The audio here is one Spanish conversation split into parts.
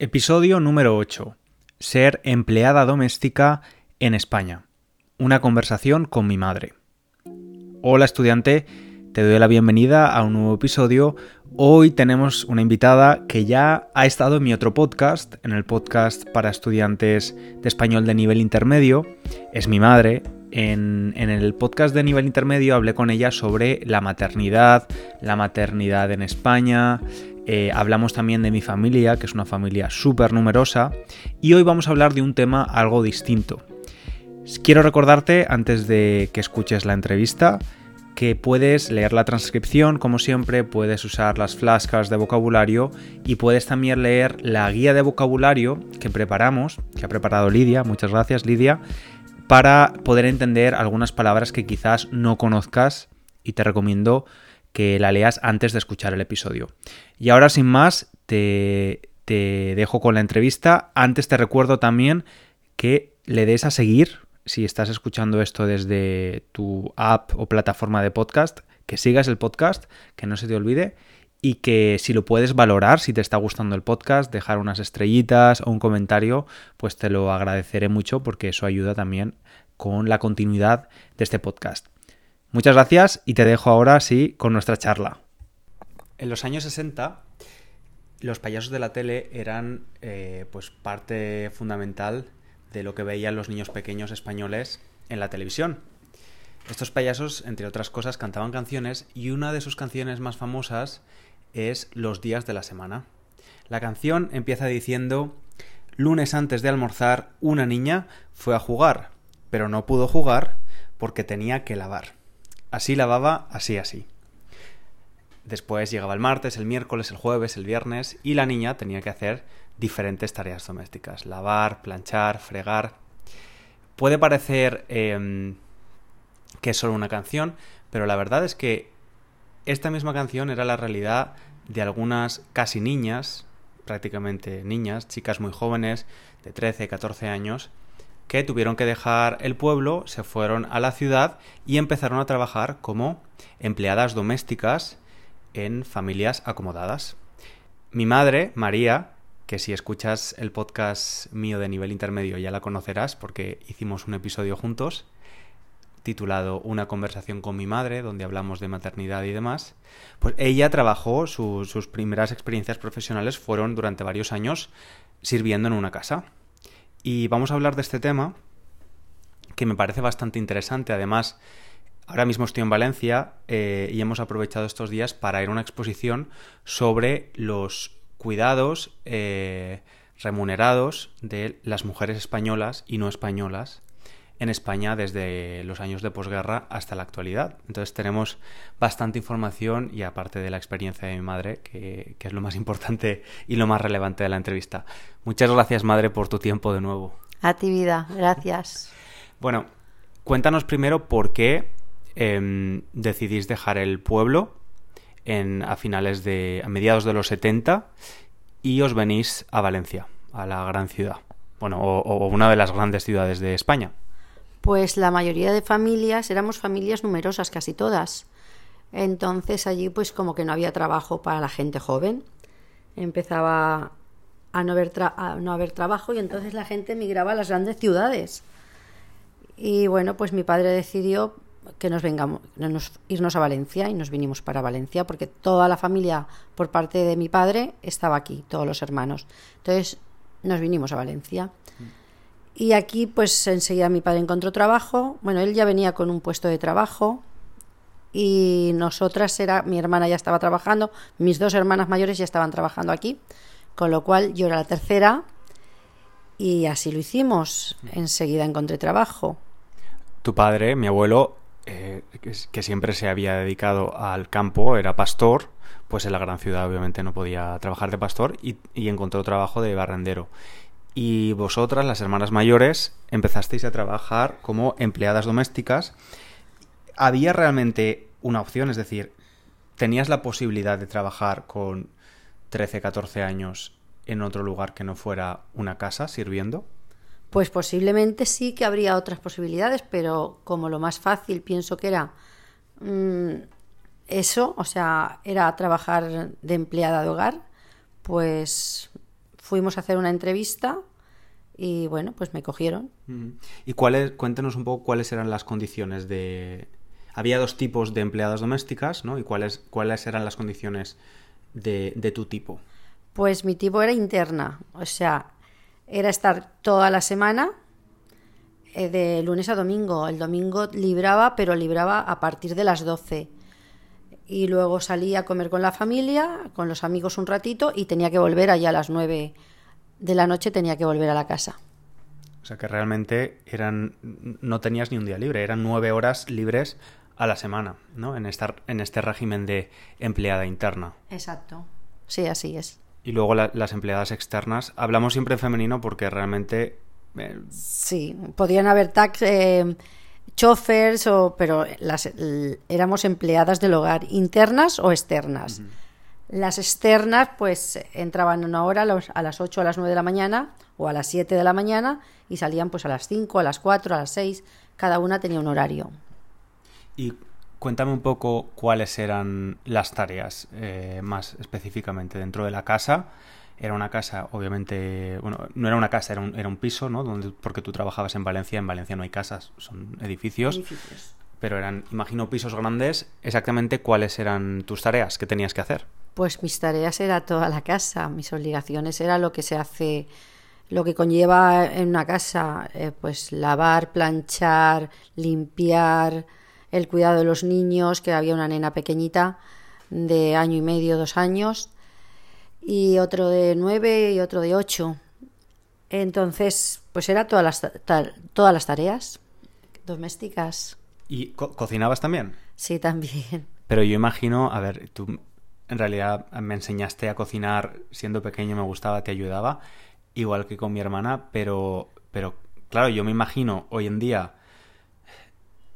Episodio número 8. Ser empleada doméstica en España. Una conversación con mi madre. Hola estudiante, te doy la bienvenida a un nuevo episodio. Hoy tenemos una invitada que ya ha estado en mi otro podcast, en el podcast para estudiantes de español de nivel intermedio. Es mi madre. En, el podcast de nivel intermedio hablé con ella sobre la maternidad, la maternidad en España, eh, hablamos también de mi familia, que es una familia súper numerosa, y hoy vamos a hablar de un tema algo distinto. Quiero recordarte, antes de que escuches la entrevista, que puedes leer la transcripción, como siempre, puedes usar las flashcards de vocabulario y puedes también leer la guía de vocabulario que preparamos, que ha preparado Lidia, muchas gracias Lidia, para poder entender algunas palabras que quizás no conozcas y te recomiendo que la leas antes de escuchar el episodio. Y ahora sin más, te, te dejo con la entrevista. Antes te recuerdo también que le des a seguir, si estás escuchando esto desde tu app o plataforma de podcast, que sigas el podcast, que no se te olvide y que si lo puedes valorar, si te está gustando el podcast, dejar unas estrellitas o un comentario, pues te lo agradeceré mucho porque eso ayuda también con la continuidad de este podcast. Muchas gracias y te dejo ahora sí con nuestra charla. En los años 60 los payasos de la tele eran eh, pues parte fundamental de lo que veían los niños pequeños españoles en la televisión. Estos payasos, entre otras cosas, cantaban canciones y una de sus canciones más famosas es Los días de la semana. La canción empieza diciendo Lunes antes de almorzar, una niña fue a jugar, pero no pudo jugar porque tenía que lavar. Así lavaba, así, así. Después llegaba el martes, el miércoles, el jueves, el viernes y la niña tenía que hacer diferentes tareas domésticas. Lavar, planchar, fregar. Puede parecer em, que es solo una canción, pero la verdad es que esta misma canción era la realidad de algunas casi niñas, prácticamente niñas, chicas muy jóvenes, de 13, 14 años, que tuvieron que dejar el pueblo, se fueron a la ciudad y empezaron a trabajar como empleadas domésticas en familias acomodadas. Mi madre, María, que si escuchas el podcast mío de nivel intermedio ya la conocerás porque hicimos un episodio juntos titulado Una conversación con mi madre, donde hablamos de maternidad y demás, pues ella trabajó, sus primeras experiencias profesionales fueron durante varios años sirviendo en una casa. Y vamos a hablar de este tema que me parece bastante interesante. Además, ahora mismo estoy en Valencia eh, y hemos aprovechado estos días para ir a una exposición sobre los cuidados eh, remunerados de las mujeres españolas y no españolas en España desde los años de posguerra hasta la actualidad. Entonces tenemos bastante información y aparte de la experiencia de mi madre, que, es lo más importante y lo más relevante de la entrevista. Muchas gracias, madre, por tu tiempo de nuevo. A ti, vida. Gracias. Bueno, cuéntanos primero por qué em, decidís dejar el pueblo en, a finales de, a mediados de los 70 y os venís a Valencia, a la gran ciudad. Bueno, o una de las grandes ciudades de España pues la mayoría de familias éramos familias numerosas, casi todas. Entonces allí pues como que no había trabajo para la gente joven. Empezaba a no haber, no haber trabajo y entonces la gente emigraba a las grandes ciudades. Y bueno, pues mi padre decidió que nos vengamos, irnos a Valencia y nos vinimos para Valencia porque toda la familia por parte de mi padre estaba aquí, todos los hermanos. Entonces nos vinimos a Valencia. Y aquí pues enseguida mi padre encontró trabajo, bueno, él ya venía con un puesto de trabajo. Y nosotras era, mi hermana ya estaba trabajando, mis dos hermanas mayores ya estaban trabajando aquí, con lo cual yo era la tercera y así lo hicimos, enseguida encontré trabajo. Tu padre, mi abuelo, eh, que siempre se había dedicado al campo, era pastor, pues en la gran ciudad obviamente no podía trabajar de pastor y, y encontró trabajo de barrendero y vosotras, las hermanas mayores, empezasteis a trabajar como empleadas domésticas. ¿Había realmente una opción? Es decir, ¿tenías la posibilidad de trabajar con 13, 14 años en otro lugar que no fuera una casa sirviendo? Pues posiblemente sí que habría otras posibilidades, pero como lo más fácil pienso que era mm, eso, o sea, era trabajar de empleada de hogar, pues fuimos a hacer una entrevista y bueno, pues me cogieron. ¿Y cuáles, cuéntenos un poco cuáles eran las condiciones de... Había dos tipos de empleadas domésticas, ¿no? ¿Y cuáles, cuáles eran las condiciones de, de tu tipo? Pues mi tipo era interna, o sea, era estar toda la semana eh, de lunes a domingo. El domingo libraba, pero libraba a partir de las 12. Y luego salía a comer con la familia, con los amigos un ratito y tenía que volver allá a las 9 de la noche, tenía que volver a la casa. O sea que realmente eran no tenías ni un día libre, eran nueve horas libres a la semana, ¿no? En, estar, en este régimen de empleada interna. Exacto. Sí, así es. Y luego las empleadas externas. Hablamos siempre en femenino porque realmente eh, Sí, podían haber tax, eh, chofers, o, pero las, éramos empleadas del hogar, internas o externas. Las externas, pues entraban una hora a, las 8 a las 9 de la mañana o a las 7 de la mañana y salían pues a las 5, a las 4, a las 6. Cada una tenía un horario. Y cuéntame un poco cuáles eran las tareas eh, más específicamente dentro de la casa. Era una casa, obviamente, bueno, no era una casa, era un, era un piso, ¿no? Donde, porque tú trabajabas en Valencia, en Valencia no hay casas, son edificios, pero eran, imagino, pisos grandes. Exactamente cuáles eran tus tareas que tenías que hacer. Pues mis tareas era toda la casa, mis obligaciones era lo que se hace, lo que conlleva en una casa, eh, pues lavar, planchar, limpiar, el cuidado de los niños, que había una nena pequeñita de año y medio, dos años, y otro de nueve y otro de ocho. Entonces, pues era todas las, ta- todas las tareas domésticas. ¿Y co- cocinabas también? Sí, también. Pero yo imagino, a ver, tú en realidad me enseñaste a cocinar siendo pequeño, me gustaba, te ayudaba, igual que con mi hermana, pero, pero claro, yo me imagino hoy en día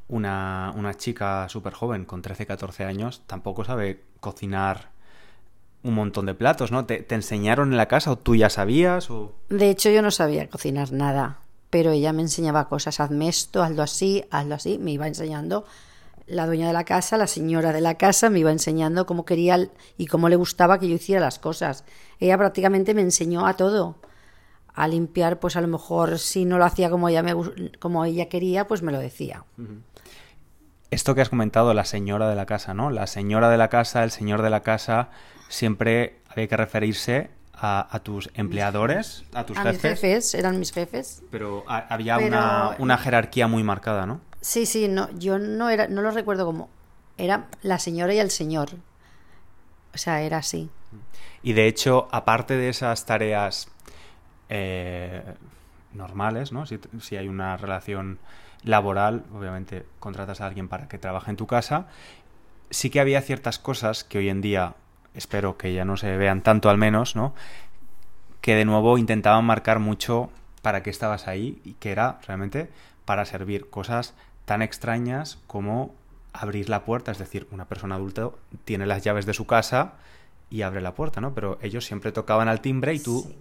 una, una chica súper joven con 13, 14 años tampoco sabe cocinar un montón de platos, ¿no? ¿Te, te enseñaron en la casa o tú ya sabías? O... De hecho, yo no sabía cocinar nada, pero ella me enseñaba cosas, hazme esto, hazlo así, hazlo así, me iba enseñando. La dueña de la casa, la señora de la casa, me iba enseñando cómo quería y cómo le gustaba que yo hiciera las cosas. Ella prácticamente me enseñó a todo. A limpiar, pues a lo mejor si no lo hacía como ella, me, como ella quería, pues me lo decía. Esto que has comentado, la señora de la casa, ¿no? La señora de la casa, el señor de la casa, siempre había que referirse a, a tus empleadores, a tus a mis jefes, jefes, eran mis jefes. pero ha- había Pero- una, una jerarquía muy marcada, ¿no? Sí, sí, no, yo no era, no lo recuerdo como, era la señora y el señor. O sea, era así. Y de hecho, aparte de esas tareas eh, normales, ¿no? Si, si hay una relación laboral, obviamente contratas a alguien para que trabaje en tu casa, sí que había ciertas cosas que hoy en día, espero que ya no se vean tanto al menos, ¿no? Que de nuevo intentaban marcar mucho para qué estabas ahí y que era realmente para servir cosas tan extrañas como abrir la puerta, es decir, una persona adulta tiene las llaves de su casa y abre la puerta, ¿no? Pero ellos siempre tocaban al timbre y tú... Sí.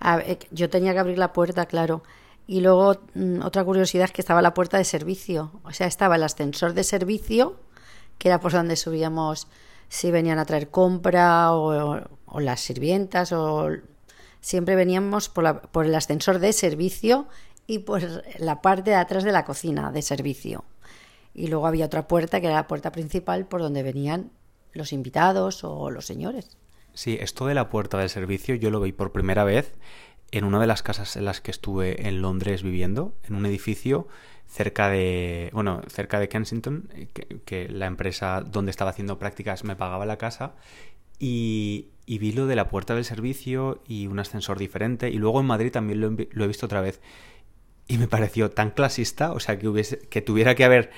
A ver, yo tenía que abrir la puerta, claro. Y luego mm, otra curiosidad es que estaba la puerta de servicio. O sea, estaba el ascensor de servicio, que era por donde subíamos si venían a traer compra o, o las sirvientas o siempre veníamos por, la- por el ascensor de servicio y por la parte de atrás de la cocina de servicio. Y luego había otra puerta que era la puerta principal por donde venían los invitados o los señores. Sí, esto de la puerta del servicio yo lo vi por primera vez en una de las casas en las que estuve en Londres viviendo, en un edificio cerca de, bueno, cerca de Kensington, que, la empresa donde estaba haciendo prácticas me pagaba la casa y, vi lo de la puerta del servicio y un ascensor diferente y luego en Madrid también lo he visto otra vez y me pareció tan clasista, o sea, que hubiese, que tuviera que haber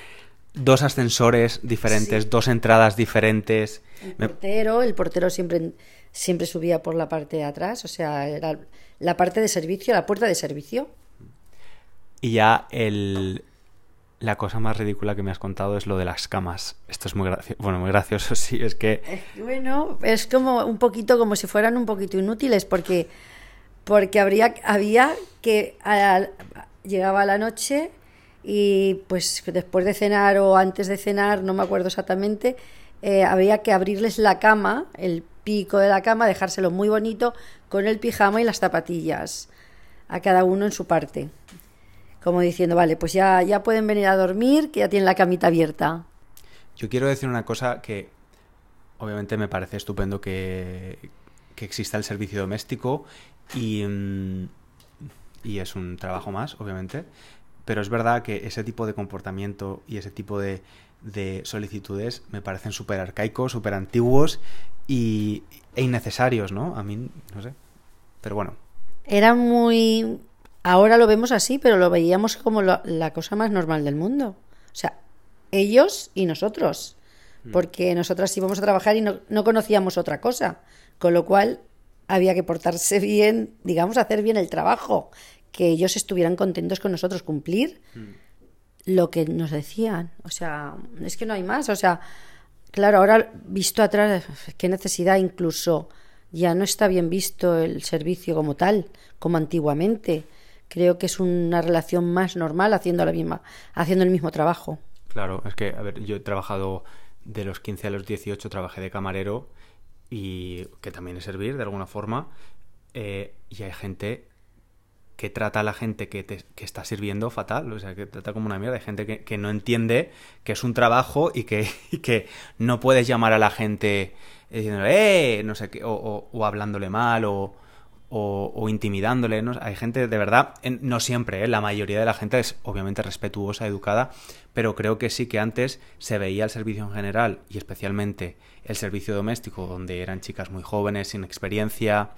dos ascensores diferentes, Sí. dos entradas diferentes. El portero, el portero siempre, siempre subía por la parte de atrás, o sea, era la parte de servicio, la puerta de servicio. Y ya el... La cosa más ridícula que me has contado es lo de las camas. Esto es muy gracioso. Bueno, muy gracioso, sí. Es que Bueno, es como un poquito como si fueran un poquito inútiles, porque, porque habría, había que a- llegaba la noche y pues después de cenar o antes de cenar, no me acuerdo exactamente, eh, había que abrirles la cama, el pico de la cama, dejárselo muy bonito con el pijama y las zapatillas, a cada uno en su parte. Como diciendo, vale, pues ya, ya pueden venir a dormir, que ya tienen la camita abierta. Yo quiero decir una cosa que obviamente me parece estupendo que, que exista el servicio doméstico y, mm, y es un trabajo más, obviamente, pero es verdad que ese tipo de comportamiento y ese tipo de, de solicitudes me parecen súper arcaicos, súper antiguos y, e innecesarios, ¿no? A mí, no sé. Pero bueno. Era muy... Ahora lo vemos así, pero lo veíamos como lo- la cosa más normal del mundo. O sea, ellos y nosotros. Porque nosotras íbamos a trabajar y no, no conocíamos otra cosa. Con lo cual había que portarse bien, digamos, hacer bien el trabajo. Que ellos estuvieran contentos con nosotros, cumplir lo que nos decían. O sea, es que no hay más. O sea, claro, ahora visto atrás, qué necesidad incluso. Ya no está bien visto el servicio como tal, como antiguamente. Creo que es una relación más normal haciendo la misma, haciendo el mismo trabajo. Claro, es que, a ver, yo he trabajado de los 15 a los 18, trabajé de camarero y que también es servir de alguna forma. eh, y hay gente que trata a la gente que, te- que está sirviendo fatal, o sea, que trata como una mierda. Hay gente que, que no entiende que es un trabajo y que, y que no puedes llamar a la gente diciéndole, ¡eh! No sé qué, o, o- o hablándole mal o, o, o intimidándole. ¿no? Hay gente, de verdad, no siempre, ¿eh? la mayoría de la gente es obviamente respetuosa, educada, pero creo que sí que antes se veía el servicio en general y especialmente el servicio doméstico, donde eran chicas muy jóvenes, sin experiencia.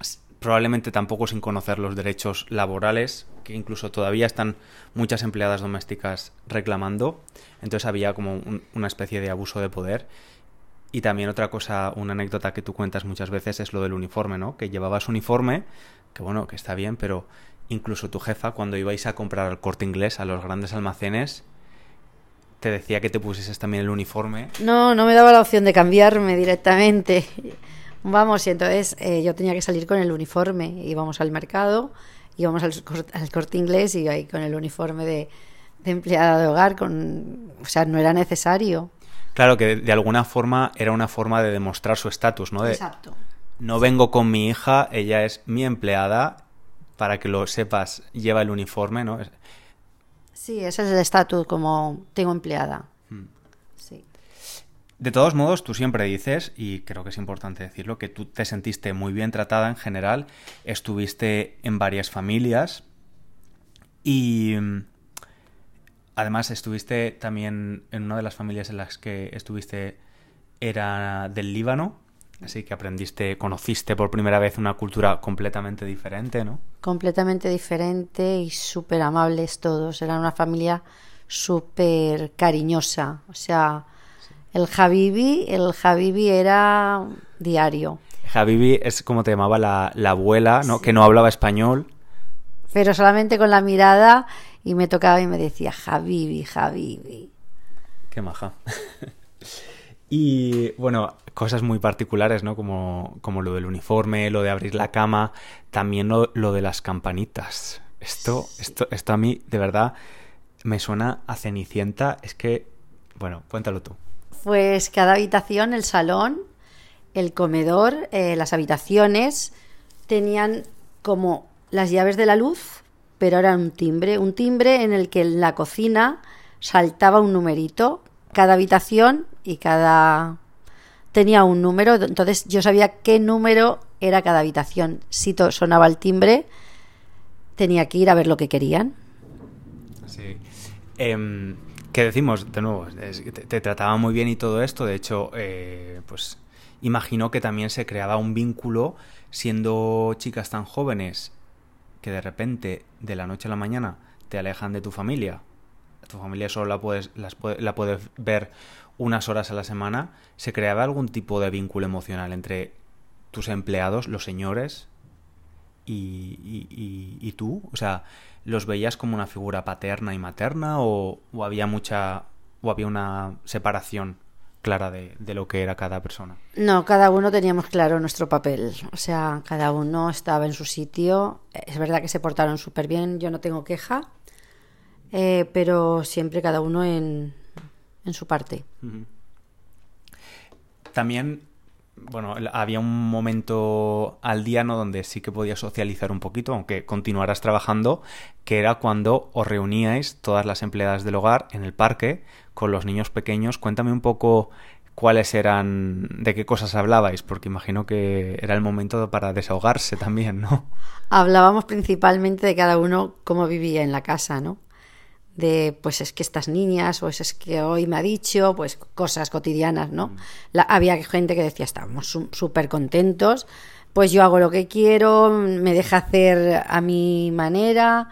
s- probablemente tampoco sin conocer los derechos laborales, que incluso todavía están muchas empleadas domésticas reclamando. Entonces había como un- una especie de abuso de poder. Y también otra cosa, una anécdota que tú cuentas muchas veces es lo del uniforme, ¿no? Que llevabas uniforme, que bueno, que está bien, pero incluso tu jefa, cuando ibais a comprar al corte inglés, a los grandes almacenes, te decía que te pusieses también el uniforme. No, no me daba la opción de cambiarme directamente. Vamos, y entonces eh, yo tenía que salir con el uniforme. Íbamos al mercado, íbamos al, al corte inglés y ahí con el uniforme de, de empleada de hogar. Con, o sea, no era necesario. Claro que de, de alguna forma era una forma de demostrar su estatus, ¿no? De, Exacto. no vengo con mi hija, ella es mi empleada, para que lo sepas, lleva el uniforme, ¿no? Sí, ese es el estatus como tengo empleada. Hmm. Sí. De todos modos, tú siempre dices, y creo que es importante decirlo, que tú te sentiste muy bien tratada en general, estuviste en varias familias y mm, además estuviste también en una de las familias en las que estuviste era del Líbano, así que aprendiste, conociste por primera vez una cultura completamente diferente, ¿no? Completamente diferente y súper amables todos. Eran una familia súper cariñosa. O sea, el Habibi, el Habibi era diario. Habibi es como te llamaba la, la abuela, ¿no? Que no hablaba español. Pero solamente con la mirada y me tocaba y me decía, Habibi, Habibi. Qué maja. y bueno, cosas muy particulares, ¿no? Como, como lo del uniforme, lo de abrir la cama, también lo, lo de las campanitas. Esto, esto, esto a mí, de verdad, me suena a Cenicienta. Es que, bueno, cuéntalo tú. Pues cada habitación, el salón, el comedor, eh, las habitaciones, tenían como las llaves de la luz, pero era un timbre, un timbre en el que en la cocina saltaba un numerito, cada habitación y cada tenía un número, entonces yo sabía qué número era cada habitación. Si sonaba el timbre, tenía que ir a ver lo que querían. Sí. Em, ¿Qué decimos? De nuevo, es te, te trataba muy bien y todo esto. De hecho, eh, pues imagino que también se creaba un vínculo siendo chicas tan jóvenes que de repente, de la noche a la mañana, te alejan de tu familia. Tu familia solo la puedes, las la puedes ver unas horas a la semana. ¿Se creaba algún tipo de vínculo emocional entre tus empleados, los señores, y, y- y- y tú? O sea, ¿los veías como una figura paterna y materna o, o había mucha o había una separación clara de, de lo que era cada persona? No, cada uno teníamos claro nuestro papel. O sea, cada uno estaba en su sitio. Es verdad que se portaron súper bien, yo no tengo queja. eh, pero siempre cada uno en, en su parte. también, bueno, había un momento al día ¿no? donde sí que podías socializar un poquito, aunque continuaras trabajando, que era cuando os reuníais todas las empleadas del hogar en el parque con los niños pequeños. Cuéntame un poco cuáles eran, de qué cosas hablabais, porque imagino que era el momento para desahogarse también, ¿no? Hablábamos principalmente de cada uno cómo vivía en la casa, ¿no? De, pues es que estas niñas, pues es que hoy me ha dicho, pues cosas cotidianas, ¿no? La, había gente que decía, estábamos súper contentos, pues yo hago lo que quiero, me deja hacer a mi manera.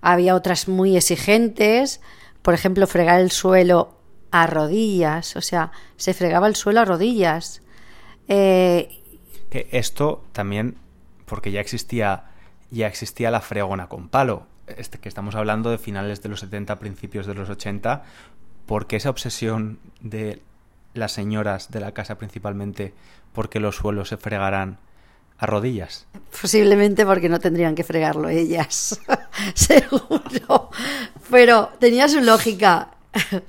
Había otras muy exigentes, por ejemplo, fregar el suelo a rodillas, o sea, se fregaba el suelo a rodillas. Eh, que esto también, porque ya existía, ya existía la fregona con palo, este, que estamos hablando de finales de los 70, principios de los 80, porque esa obsesión de las señoras de la casa principalmente, porque los suelos se fregarán a rodillas. Posiblemente porque no tendrían que fregarlo ellas, seguro. Pero tenía su lógica.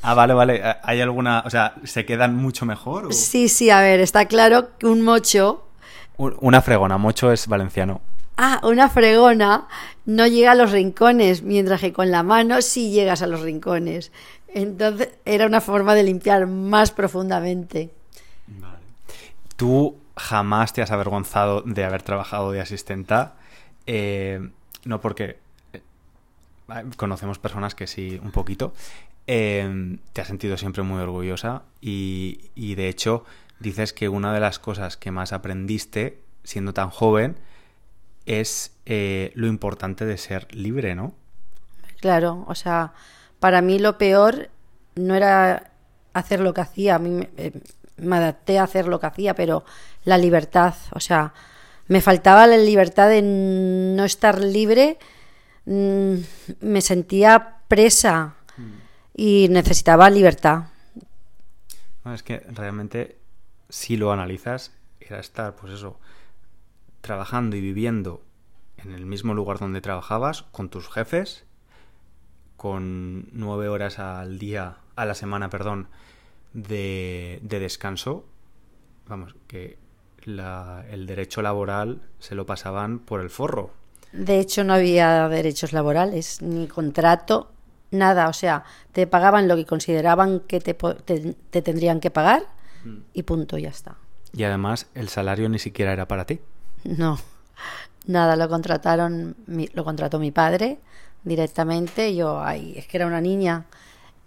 Ah, vale, vale. ¿Hay alguna, o sea, se quedan mucho mejor? Sí, sí, a ver, está claro que un mocho... Una fregona, mocho es valenciano. Ah, una fregona no llega a los rincones, mientras que con la mano sí llegas a los rincones. Entonces era una forma de limpiar más profundamente. Vale. Tú jamás te has avergonzado de haber trabajado de asistenta. Eh, no porque eh, conocemos personas que sí, un poquito. Em, te has sentido siempre muy orgullosa y, de hecho dices que una de las cosas que más aprendiste siendo tan joven es eh, lo importante de ser libre, ¿no? Claro, o sea, para mí lo peor no era hacer lo que hacía, a mí me, eh, me adapté a hacer lo que hacía, pero la libertad, o sea, me faltaba la libertad de no estar libre, mm, me sentía presa y necesitaba libertad. es que realmente, si lo analizas, era estar, pues eso, trabajando y viviendo en el mismo lugar donde trabajabas, con tus jefes, con nueve horas al día, a la semana, perdón, de, de descanso. Vamos, que el derecho laboral se lo pasaban por el forro. De hecho, no había derechos laborales, ni contrato, nada, o sea, te pagaban lo que consideraban que te, te, tendrían que pagar mm. y punto, ya está. Y además el salario ni siquiera era para ti. No, nada, lo contrataron, lo contrató mi padre directamente. Yo, ay, es que era una niña,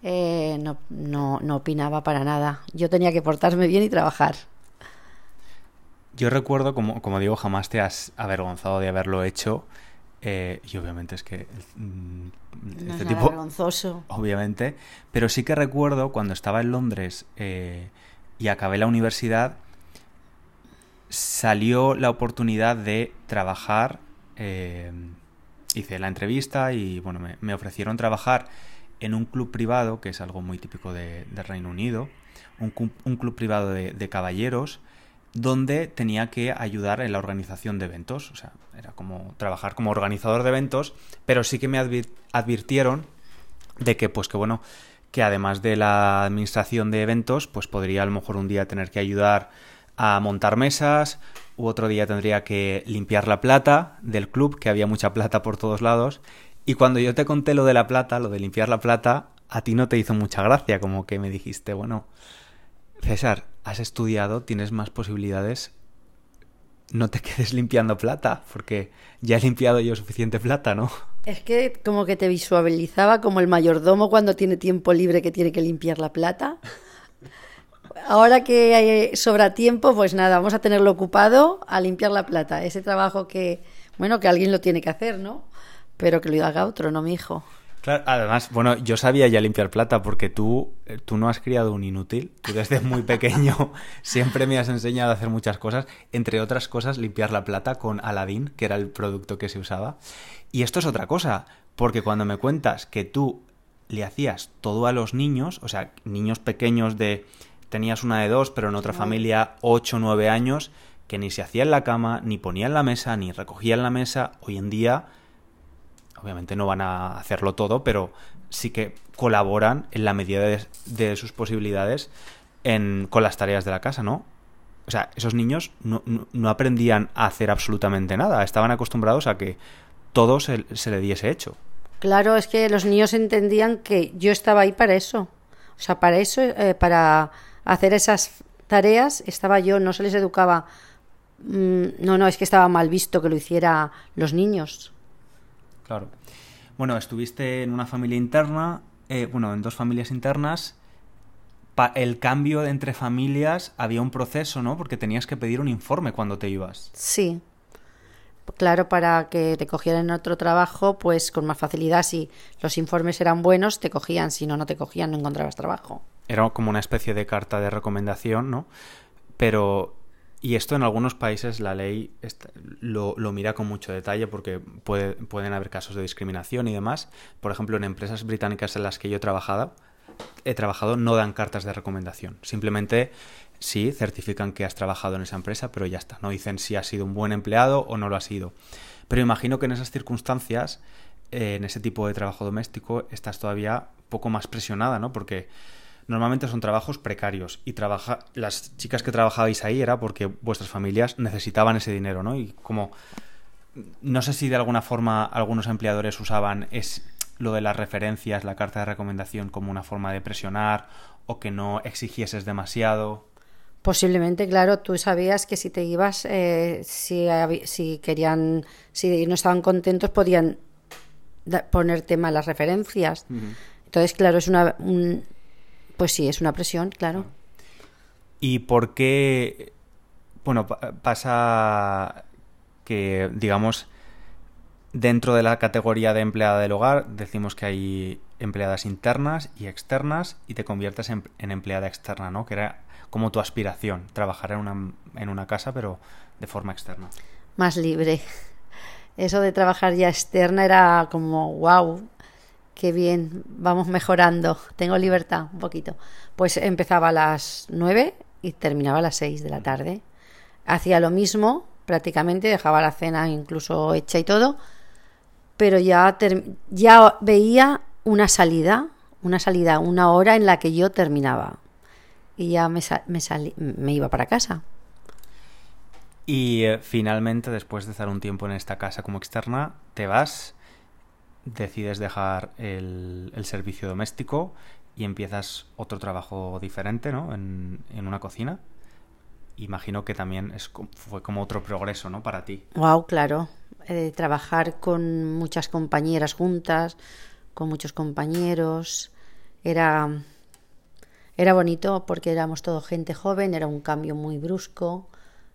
eh, no, no, no opinaba para nada. Yo tenía que portarme bien y trabajar. Yo recuerdo, como, como digo, jamás te has avergonzado de haberlo hecho. Eh, y obviamente es que mm, este tipo vergonzoso obviamente pero sí que recuerdo cuando estaba en Londres eh, y acabé la universidad salió la oportunidad de trabajar eh, hice la entrevista y bueno me, ofrecieron trabajar en un club privado que es algo muy típico de, Reino Unido un, club privado de caballeros donde tenía que ayudar en la organización de eventos. O sea, era como trabajar como organizador de eventos, pero sí que me advirtieron de que, pues que bueno, que además de la administración de eventos, pues podría a lo mejor un día tener que ayudar a montar mesas, u otro día tendría que limpiar la plata del club, que había mucha plata por todos lados. Y cuando yo te conté lo de la plata, lo de limpiar la plata, a ti no te hizo mucha gracia, como que me dijiste, bueno, César, has estudiado, tienes más posibilidades. No te quedes limpiando plata, porque ya he limpiado yo suficiente plata, ¿no? Es que como que te visualizaba como el mayordomo cuando tiene tiempo libre que tiene que limpiar la plata. Ahora que sobra tiempo, pues nada, vamos a tenerlo ocupado a limpiar la plata. Ese trabajo que, bueno, que alguien lo tiene que hacer, ¿no? Pero que lo haga otro, no mi hijo. Claro, además, bueno, yo sabía ya limpiar plata porque tú, eh, tú no has criado un inútil. Tú desde muy pequeño siempre me has enseñado a hacer muchas cosas, entre otras cosas limpiar la plata con Aladdin, que era el producto que se usaba. Y esto es otra cosa, porque cuando me cuentas que tú le hacías todo a los niños, o sea, niños pequeños de... tenías una de dos, pero en otra familia ocho, nueve años, que ni se hacía en la cama, ni ponía en la mesa, ni recogía en la mesa, hoy en día obviamente no van a hacerlo todo, pero sí que colaboran en la medida de, sus posibilidades en, con las tareas de la casa, ¿no? o sea, esos niños no, no, aprendían a hacer absolutamente nada, estaban acostumbrados a que todo se, se, le diese hecho. Claro, es que los niños entendían que yo estaba ahí para eso. O sea, para eso, eh, para hacer esas tareas, estaba yo, no se les educaba. Mm, no, no, es que estaba mal visto que lo hiciera los niños. Claro. Bueno, estuviste en una familia interna, eh, bueno, en dos familias internas el cambio entre familias había un proceso, ¿no? Porque tenías que pedir un informe cuando te ibas. Sí. Claro, para que te cogieran en otro trabajo, pues con más facilidad, si los informes eran buenos, te cogían, si no, no te cogían, no encontrabas trabajo. Era como una especie de carta de recomendación, ¿no? Pero, y esto en algunos países la ley lo, mira con mucho detalle porque puede, pueden haber casos de discriminación y demás. Por ejemplo, en empresas británicas en las que yo he trabajado, he trabajado no dan cartas de recomendación. Simplemente sí certifican que has trabajado en esa empresa, pero ya está. No dicen si has sido un buen empleado o no lo has sido. Pero imagino que en esas circunstancias, eh, en ese tipo de trabajo doméstico, estás todavía poco más presionada, ¿no? Porque normalmente son trabajos precarios y trabaja las chicas que trabajabais ahí era porque vuestras familias necesitaban ese dinero, ¿no? Y como no sé si de alguna forma algunos empleadores usaban es, lo de las referencias, la carta de recomendación como una forma de presionar o que no exigieses demasiado? Posiblemente, claro, tú sabías que si te ibas, eh, si, si querían, si no estaban contentos, podían ponerte malas referencias. Entonces, claro, es una, pues sí, es una presión, claro. ¿Y por qué, bueno, pasa que, digamos, Dentro de la categoría de empleada del hogar decimos que hay empleadas internas y externas y te conviertes en, empleada externa, ¿no? Que era como tu aspiración, trabajar en una, en una casa pero de forma externa. Más libre. Eso de trabajar ya externa era como, wow, qué bien, vamos mejorando, tengo libertad un poquito. Pues empezaba a las nueve y terminaba a las seis de la tarde. Hacía lo mismo, prácticamente, dejaba la cena incluso hecha y todo, pero ya, ya veía una salida, una salida, una hora en la que yo terminaba. Y ya me, me, me iba para casa. Y eh, finalmente, después de estar un tiempo en esta casa como externa, te vas, decides dejar el, servicio doméstico y empiezas otro trabajo diferente, ¿no? En, en una cocina. Imagino que también es, fue como otro progreso, ¿no? Para ti. Wow, claro. Eh, trabajar con muchas compañeras juntas, con muchos compañeros. Era, era bonito porque éramos todo gente joven, era un cambio muy brusco.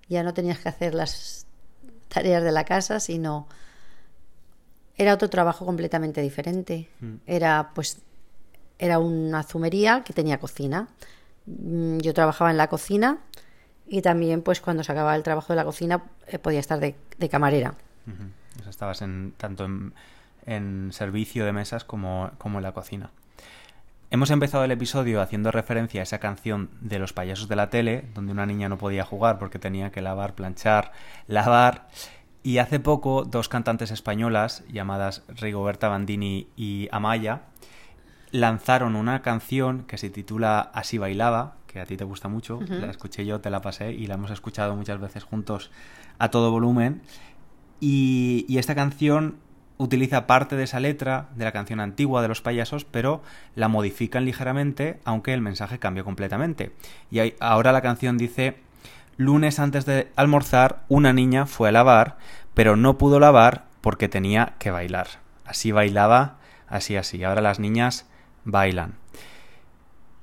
Ya no tenías que hacer las tareas de la casa, sino era otro trabajo completamente diferente. Mm. Era pues era una zumería que tenía cocina. Mm, yo trabajaba en la cocina y también pues cuando se acababa el trabajo de la cocina eh, podía estar de camarera estabas en, tanto en, servicio de mesas como, como en la cocina. Hemos empezado el episodio haciendo referencia a esa canción de los payasos de la tele, donde una niña no podía jugar porque tenía que lavar, planchar, lavar. Y hace poco dos cantantes españolas llamadas Rigoberta Bandini y Amaya lanzaron una canción que se titula Así bailaba, que a ti te gusta mucho, la escuché yo, te la pasé y la hemos escuchado muchas veces juntos a todo volumen. Y, esta canción utiliza parte de esa letra de la canción antigua de los payasos, pero la modifican ligeramente, aunque el mensaje cambia completamente. Y ahora la canción dice, lunes antes de almorzar, una niña fue a lavar, pero no pudo lavar porque tenía que bailar. Así bailaba, así así. Ahora las niñas bailan.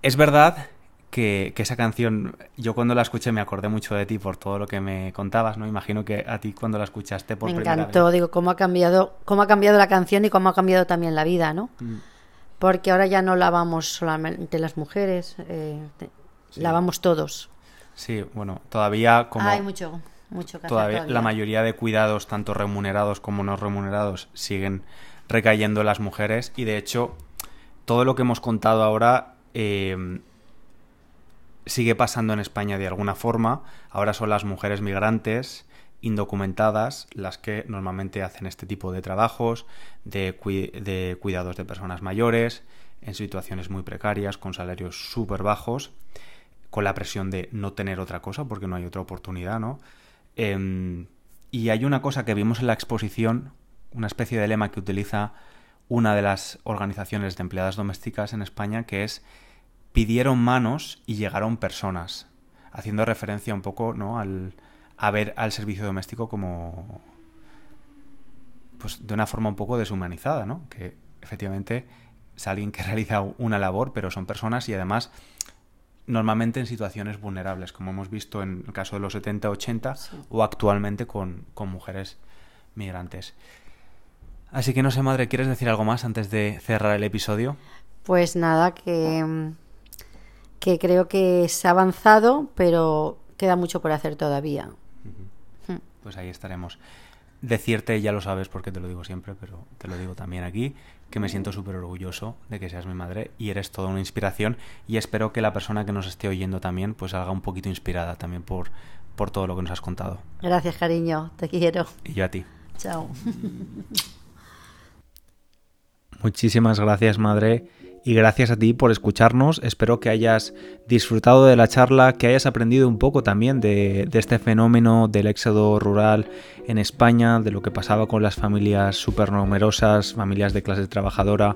Es verdad que, esa canción, yo cuando la escuché me acordé mucho de ti por todo lo que me contabas, ¿no? Imagino que a ti cuando la escuchaste por me encantó, digo, cómo ha cambiado, cómo ha cambiado la canción y cómo ha cambiado también la vida, ¿no? Mm. Porque ahora ya no lavamos solamente las mujeres, eh, lavamos todos. Sí, bueno, todavía como... Hay mucho, mucho que todavía, La mayoría de cuidados, tanto remunerados como no remunerados, siguen recayendo en las mujeres. Y de hecho todo lo que hemos contado ahora... Eh, sigue pasando en España de alguna forma. Ahora son las mujeres migrantes indocumentadas las que normalmente hacen este tipo de trabajos, de, de cuidados de personas mayores, en situaciones muy precarias, con salarios súper bajos, con la presión de no tener otra cosa porque no hay otra oportunidad, ¿no? Em, y hay una cosa que vimos en la exposición, una especie de lema que utiliza una de las organizaciones de empleadas domésticas en España, que es pidieron manos y llegaron personas, haciendo referencia un poco ¿no? al, a ver al servicio doméstico como pues de una forma un poco deshumanizada, ¿no? Que efectivamente es alguien que realiza una labor, pero son personas y además normalmente en situaciones vulnerables, como hemos visto en el caso de los 70-80 o actualmente con, con mujeres migrantes. Así que no sé, madre, ¿quieres decir algo más antes de cerrar el episodio? Pues nada, que, que creo que se ha avanzado, pero queda mucho por hacer todavía. Hmm. Pues ahí estaremos. Decirte, ya lo sabes porque te lo digo siempre, pero te lo digo también aquí, que me siento súper orgulloso de que seas mi madre y eres toda una inspiración y espero que la persona que nos esté oyendo también pues salga un poquito inspirada también por, por todo lo que nos has contado. Gracias, cariño, te quiero. Y yo a ti. Chao. Muchísimas gracias, madre. Y gracias a ti por escucharnos. Espero que hayas disfrutado de la charla, que hayas aprendido un poco también de, este fenómeno del éxodo rural en España, de lo que pasaba con las familias súper numerosas, familias de clase trabajadora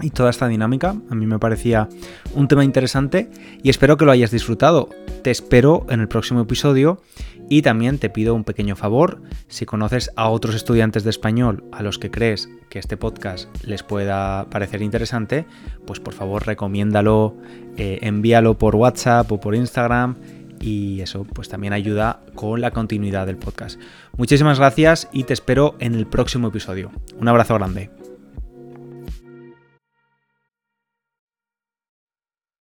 y toda esta dinámica. A mí me parecía un tema interesante y espero que lo hayas disfrutado. Te espero en el próximo episodio y también te pido un pequeño favor, si conoces a otros estudiantes de español a los que crees que este podcast les pueda parecer interesante, pues por favor recomiéndalo, eh, envíalo por WhatsApp o por Instagram y eso pues también ayuda con la continuidad del podcast. Muchísimas gracias y te espero en el próximo episodio. Un abrazo grande.